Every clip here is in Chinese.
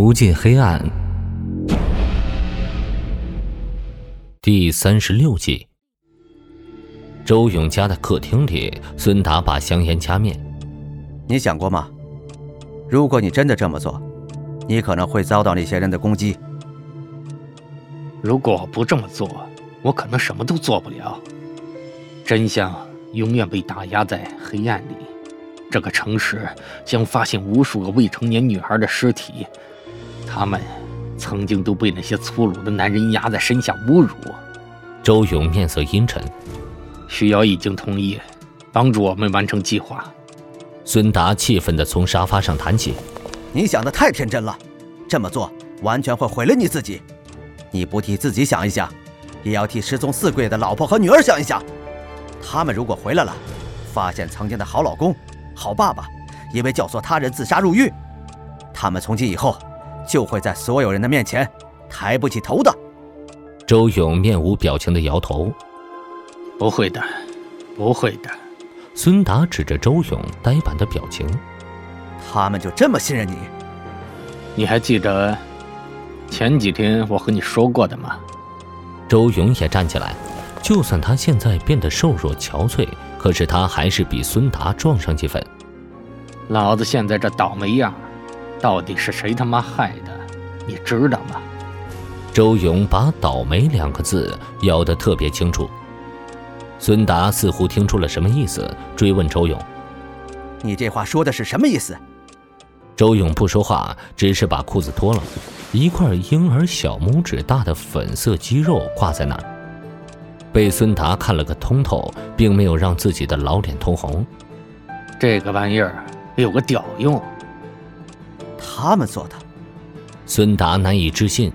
无尽黑暗，第三十六集。周勇家的客厅里，孙达把香烟掐灭。你想过吗？如果你真的这么做，你可能会遭到那些人的攻击。如果不这么做，我可能什么都做不了。真相永远被打压在黑暗里。这个城市将发现无数个未成年女孩的尸体，他们曾经都被那些粗鲁的男人压在身下侮辱。周勇面色阴沉。徐瑶已经同意帮助我们完成计划。孙达气愤地从沙发上弹起：“你想的太天真了，这么做完全会毁了你自己。你不替自己想一想，也要替失踪四个月的老婆和女儿想一想。他们如果回来了，发现曾经的好老公。”好爸爸，因为教唆他人自杀入狱，他们从今以后就会在所有人的面前抬不起头的。周勇面无表情的摇头：“不会的，不会的。”孙达指着周勇呆板的表情：“他们就这么信任你？你还记得前几天我和你说过的吗？”周勇也站起来，就算他现在变得瘦弱憔悴。可是他还是比孙达壮上几分。老子现在这倒霉样，到底是谁他妈害的？你知道吗？周勇把“倒霉”两个字咬得特别清楚。孙达似乎听出了什么意思，追问周勇：“你这话说的是什么意思？”周勇不说话，只是把裤子脱了，一块婴儿小拇指大的粉色肌肉挂在那儿。被孙达看了个通透，并没有让自己的老脸通红。这个玩意儿有个屌用！他们做的。孙达难以置信。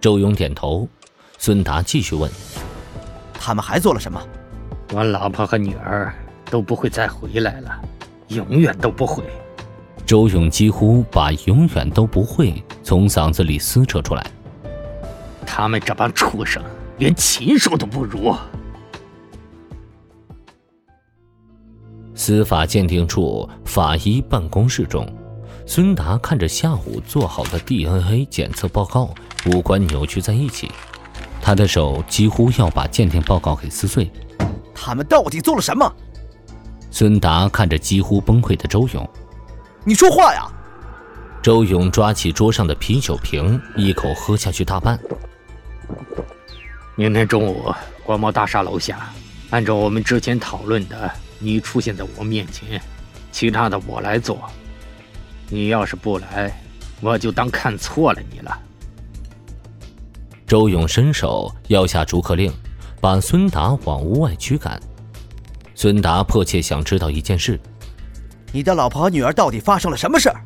周勇点头。孙达继续问：“他们还做了什么？”我老婆和女儿都不会再回来了，永远都不会。周勇几乎把“永远都不会”从嗓子里撕扯出来。他们这帮畜生！连禽兽都不如。司法鉴定处法医办公室中，孙达看着下午做好的 DNA 检测报告，五官扭曲在一起，他的手几乎要把鉴定报告给撕碎。他们到底做了什么？孙达看着几乎崩溃的周勇：“你说话呀！”周勇抓起桌上的啤酒瓶，一口喝下去大半。明天中午，国贸大厦楼下，按照我们之前讨论的，你出现在我面前，其他的我来做。你要是不来，我就当看错了你了。周勇伸手要下逐客令，把孙达往屋外驱赶。孙达迫切想知道一件事：你的老婆和女儿到底发生了什么事儿？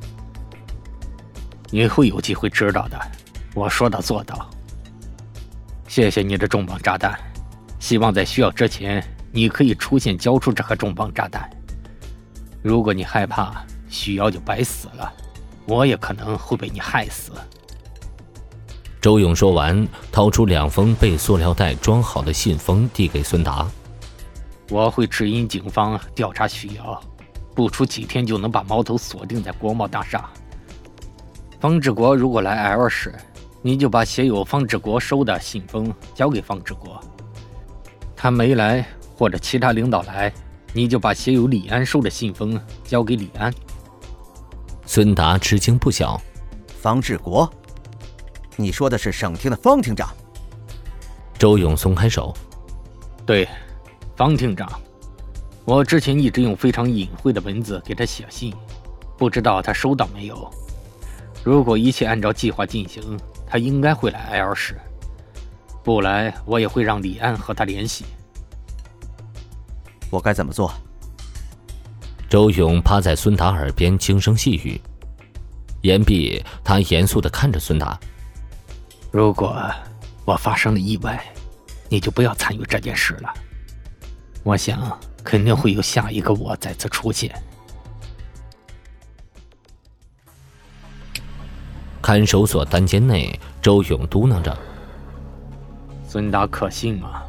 你会有机会知道的。我说到做到。谢谢你的重磅炸弹，希望在需要之前，你可以出现交出这颗重磅炸弹。如果你害怕，许瑶就白死了，我也可能会被你害死。周勇说完，掏出两封被塑料袋装好的信封，递给孙达。我会指引警方调查徐瑶，不出几天就能把矛头锁定在国贸大厦。方志国如果来 L 市。你就把写有方志国收的信封交给方志国，他没来或者其他领导来，你就把写有李安收的信封交给李安。孙达吃惊不小，方志国，你说的是省厅的方厅长？周勇松开手，对，方厅长，我之前一直用非常隐晦的文字给他写信，不知道他收到没有。如果一切按照计划进行。他应该会来 L 市，不来我也会让李安和他联系。我该怎么做？周勇趴在孙达耳边轻声细语，言毕，他严肃的看着孙达：“如果我发生了意外，你就不要参与这件事了。我想肯定会有下一个我再次出现。”看守所单间内，周勇嘟囔着：“孙达可信吗？”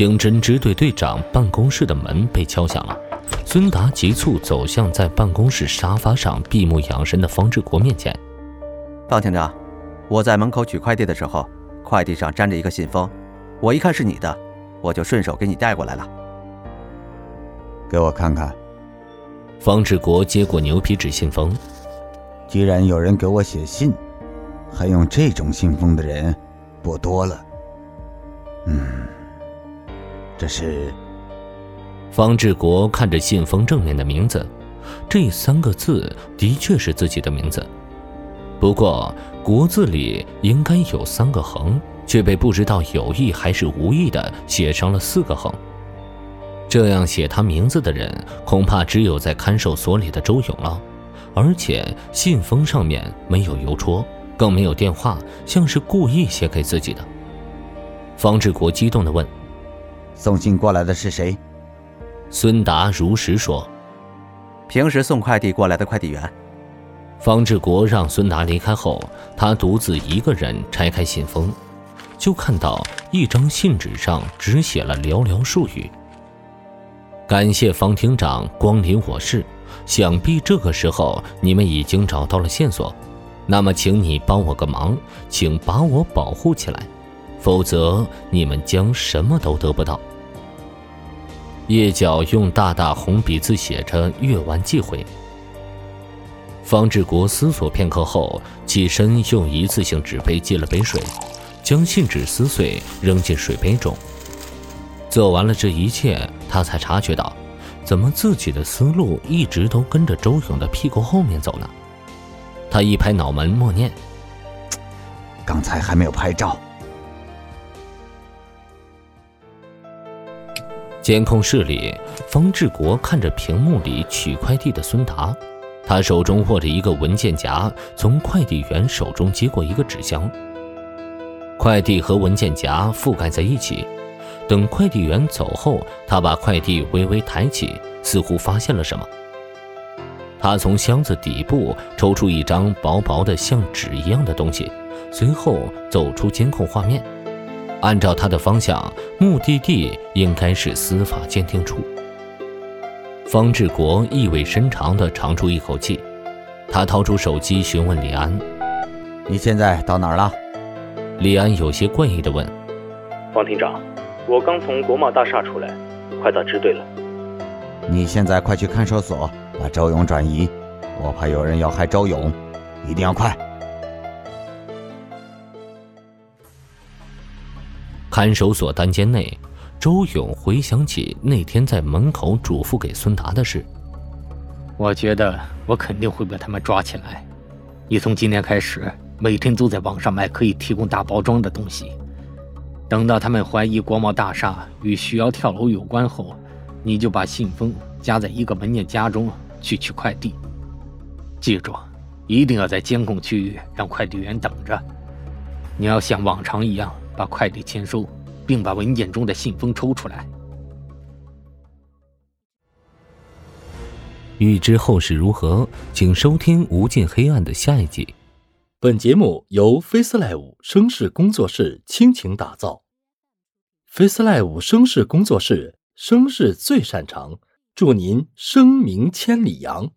刑侦支队队长办公室的门被敲响了，孙达急促走向在办公室沙发上闭目养神的方志国面前。方厅长，我在门口取快递的时候，快递上粘着一个信封，我一看是你的，我就顺手给你带过来了。给我看看。方志国接过牛皮纸信封。既然有人给我写信，还用这种信封的人不多了。嗯，这是。方志国看着信封正面的名字，这三个字的确是自己的名字，不过“国”字里应该有三个横，却被不知道有意还是无意的写上了四个横。这样写他名字的人，恐怕只有在看守所里的周勇了。而且信封上面没有邮戳，更没有电话，像是故意写给自己的。方志国激动地问：“送信过来的是谁？”孙达如实说：“平时送快递过来的快递员。”方志国让孙达离开后，他独自一个人拆开信封，就看到一张信纸上只写了寥寥数语：“感谢方厅长光临我市。”想必这个时候你们已经找到了线索，那么请你帮我个忙，请把我保护起来，否则你们将什么都得不到。叶角用大大红笔字写着“月完即回”。方志国思索片刻后，起身用一次性纸杯接了杯水，将信纸撕碎扔进水杯中。做完了这一切，他才察觉到。怎么自己的思路一直都跟着周勇的屁股后面走呢？他一拍脑门，默念：“刚才还没有拍照。”监控室里，方志国看着屏幕里取快递的孙达，他手中握着一个文件夹，从快递员手中接过一个纸箱，快递和文件夹覆盖在一起。等快递员走后，他把快递微微抬起，似乎发现了什么。他从箱子底部抽出一张薄薄的像纸一样的东西，随后走出监控画面。按照他的方向，目的地应该是司法鉴定处。方志国意味深长地长出一口气，他掏出手机询问李安：“你现在到哪儿了？”李安有些怪异地问：“方厅长。”我刚从国贸大厦出来，快到支队了。你现在快去看守所把周勇转移，我怕有人要害周勇，一定要快。看守所单间内，周勇回想起那天在门口嘱咐给孙达的事。我觉得我肯定会被他们抓起来。你从今天开始，每天都在网上买可以提供大包装的东西。等到他们怀疑国贸大厦与徐瑶跳楼有关后，你就把信封夹在一个文件夹中去取快递。记住，一定要在监控区域让快递员等着。你要像往常一样把快递签收，并把文件中的信封抽出来。欲知后事如何，请收听《无尽黑暗》的下一集。本节目由 FaceLive 声势工作室倾情打造，FaceLive 声势工作室声势最擅长，祝您声名千里扬。